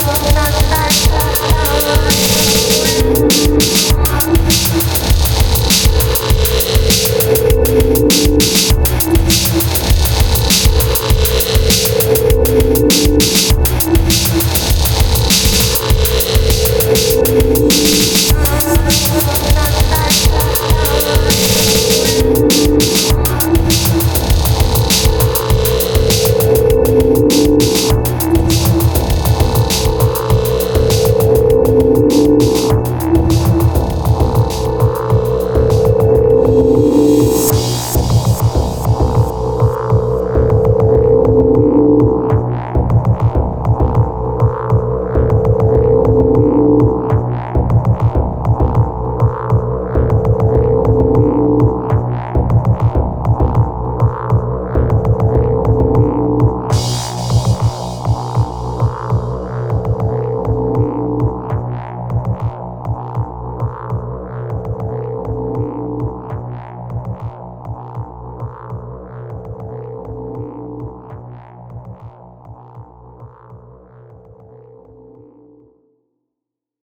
Oh, oh, oh, oh, oh,